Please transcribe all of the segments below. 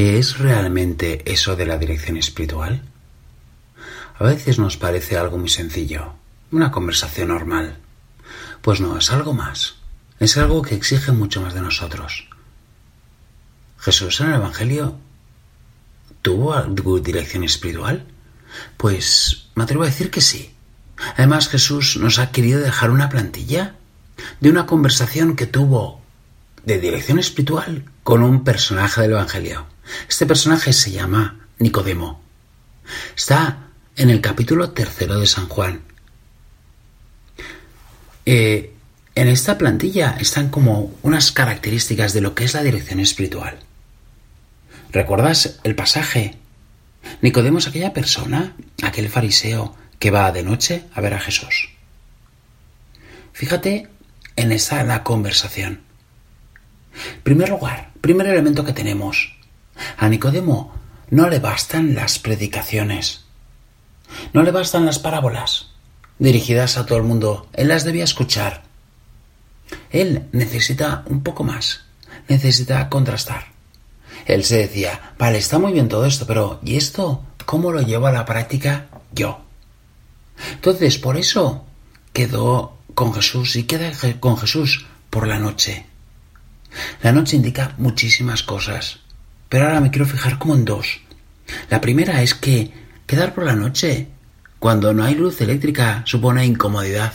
¿Qué es realmente eso de la dirección espiritual? A veces nos parece algo muy sencillo, una conversación normal. Pues no, es algo más. Es algo que exige mucho más de nosotros. ¿Jesús en el Evangelio tuvo dirección espiritual? Pues me atrevo a decir que sí. Además Jesús nos ha querido dejar una plantilla de una conversación que tuvo de dirección espiritual con un personaje del Evangelio. Este personaje se llama Nicodemo. Está en el capítulo tercero de San Juan. Eh, en esta plantilla están como unas características de lo que es la dirección espiritual. ¿Recuerdas el pasaje? Nicodemo es aquella persona, aquel fariseo que va de noche a ver a Jesús. Fíjate en esa la conversación. Primer lugar, primer elemento que tenemos. A Nicodemo no le bastan las predicaciones. No le bastan las parábolas dirigidas a todo el mundo. Él las debía escuchar. Él necesita un poco más. Necesita contrastar. Él se decía, vale, está muy bien todo esto, pero ¿y esto cómo lo llevo a la práctica yo? Entonces, por eso quedó con Jesús y queda con Jesús por la noche. La noche indica muchísimas cosas, pero ahora me quiero fijar como en dos. La primera es que quedar por la noche cuando no hay luz eléctrica supone incomodidad.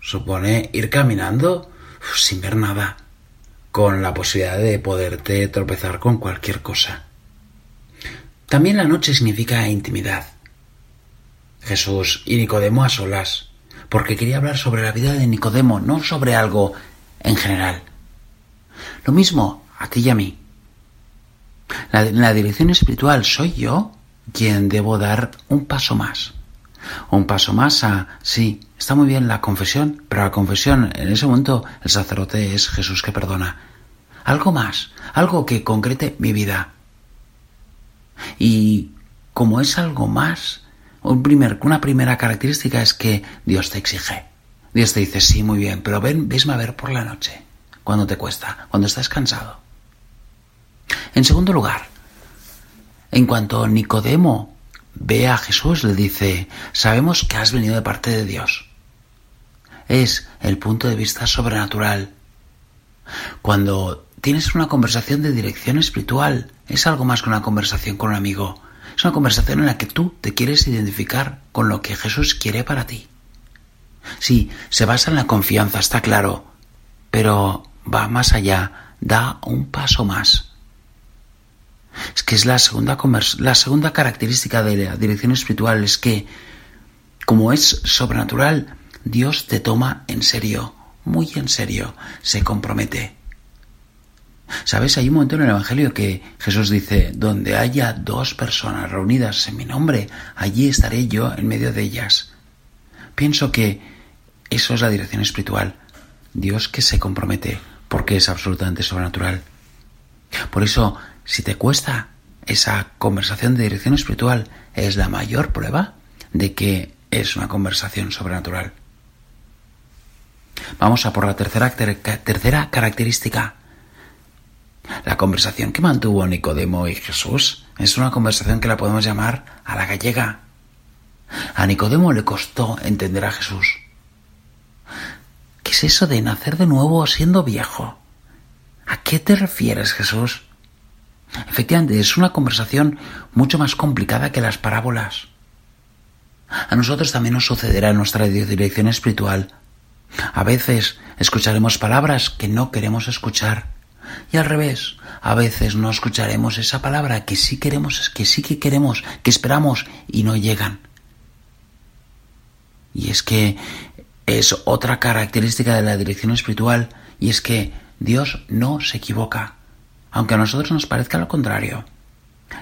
Supone ir caminando sin ver nada, con la posibilidad de poderte tropezar con cualquier cosa. También la noche significa intimidad. Jesús y Nicodemo a solas, porque quería hablar sobre la vida de Nicodemo, no sobre algo en general. Lo mismo a ti y a mí. La, la dirección espiritual soy yo quien debo dar un paso más. Un paso más a, sí, está muy bien la confesión, pero la confesión, en ese momento, el sacerdote es Jesús que perdona. Algo más, algo que concrete mi vida. Y como es algo más, una primera característica es que Dios te exige. Dios te dice, sí, muy bien, pero ven, vesme a ver por la noche, cuando te cuesta, cuando estás cansado. En segundo lugar, en cuanto Nicodemo ve a Jesús, le dice, sabemos que has venido de parte de Dios. Es el punto de vista sobrenatural. Cuando tienes una conversación de dirección espiritual, es algo más que una conversación con un amigo. Es una conversación en la que tú te quieres identificar con lo que Jesús quiere para ti. Sí, se basa en la confianza, está claro, pero va más allá, da un paso más. Es que es la segunda, la segunda característica de la dirección espiritual, es que como es sobrenatural, Dios te toma en serio, muy en serio, se compromete. ¿Sabes? Hay un momento en el Evangelio que Jesús dice, donde haya dos personas reunidas en mi nombre, allí estaré yo en medio de ellas. Pienso que eso es la dirección espiritual. Dios que se compromete, porque es absolutamente sobrenatural. Por eso si te cuesta esa conversación de dirección espiritual, es la mayor prueba de que es una conversación sobrenatural. Vamos a por la tercera, tercera característica. La conversación que mantuvo Nicodemo y Jesús es una conversación que la podemos llamar a la gallega. A Nicodemo le costó entender a Jesús. ¿Qué es eso de nacer de nuevo siendo viejo? ¿A qué te refieres, Jesús? Efectivamente, es una conversación mucho más complicada que las parábolas. A nosotros también nos sucederá en nuestra dirección espiritual. A veces escucharemos palabras que no queremos escuchar. Y al revés, a veces no escucharemos esa palabra que sí queremos, que sí que queremos, que esperamos y no llegan. Y es que es otra característica de la dirección espiritual y es que Dios no se equivoca aunque a nosotros nos parezca lo contrario.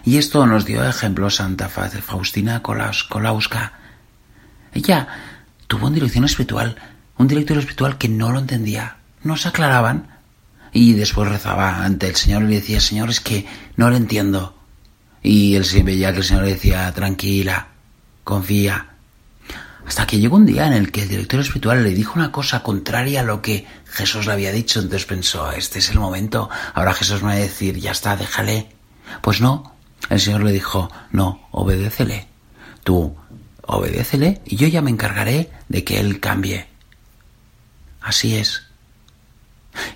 Y esto nos dio ejemplo Santa Faustina Kolauska. Ella tuvo un dirección espiritual, un director espiritual que no lo entendía, no se aclaraban. Y después rezaba ante el Señor y le decía, Señor, es que no lo entiendo. Y él se veía que el Señor le decía, tranquila, confía, hasta que llegó un día en el que el director espiritual le dijo una cosa contraria a lo que Jesús le había dicho. Entonces pensó, este es el momento. Ahora Jesús me va a decir, ya está, déjale. Pues no, el Señor le dijo, no, obedécele. Tú, obedécele y yo ya me encargaré de que Él cambie. Así es.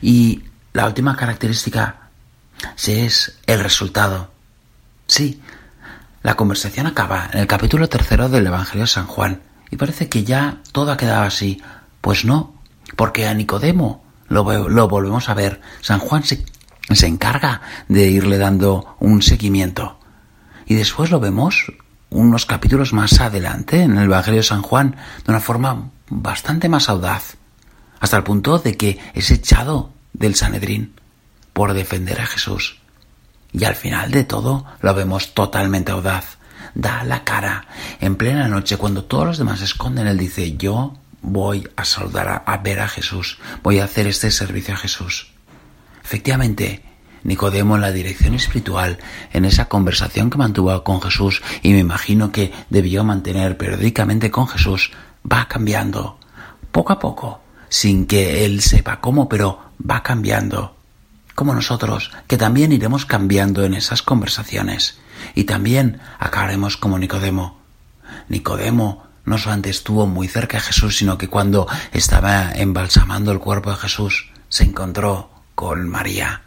Y la última característica es el resultado. Sí, la conversación acaba en el capítulo tercero del Evangelio de San Juan y parece que ya todo ha quedado así. Pues no, porque a Nicodemo lo, volvemos a ver. San Juan se, se encarga de irle dando un seguimiento. Y después lo vemos unos capítulos más adelante en el Evangelio de San Juan de una forma bastante más audaz, hasta el punto de que es echado del Sanedrín por defender a Jesús. Y al final de todo lo vemos totalmente audaz. Da la cara. En plena noche, cuando todos los demás se esconden, él dice, yo voy a saludar a, ver a Jesús, voy a hacer este servicio a Jesús. Efectivamente, Nicodemo en la dirección espiritual, en esa conversación que mantuvo con Jesús y me imagino que debió mantener periódicamente con Jesús, va cambiando, poco a poco, sin que él sepa cómo, pero va cambiando como nosotros, que también iremos cambiando en esas conversaciones y también acabaremos como Nicodemo. Nicodemo no solamente estuvo muy cerca de Jesús, sino que cuando estaba embalsamando el cuerpo de Jesús, se encontró con María,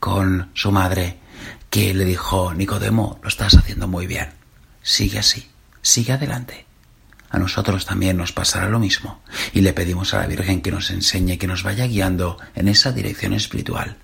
con su madre, que le dijo, Nicodemo, lo estás haciendo muy bien, sigue así, sigue adelante. A nosotros también nos pasará lo mismo y le pedimos a la Virgen que nos enseñe, que nos vaya guiando en esa dirección espiritual.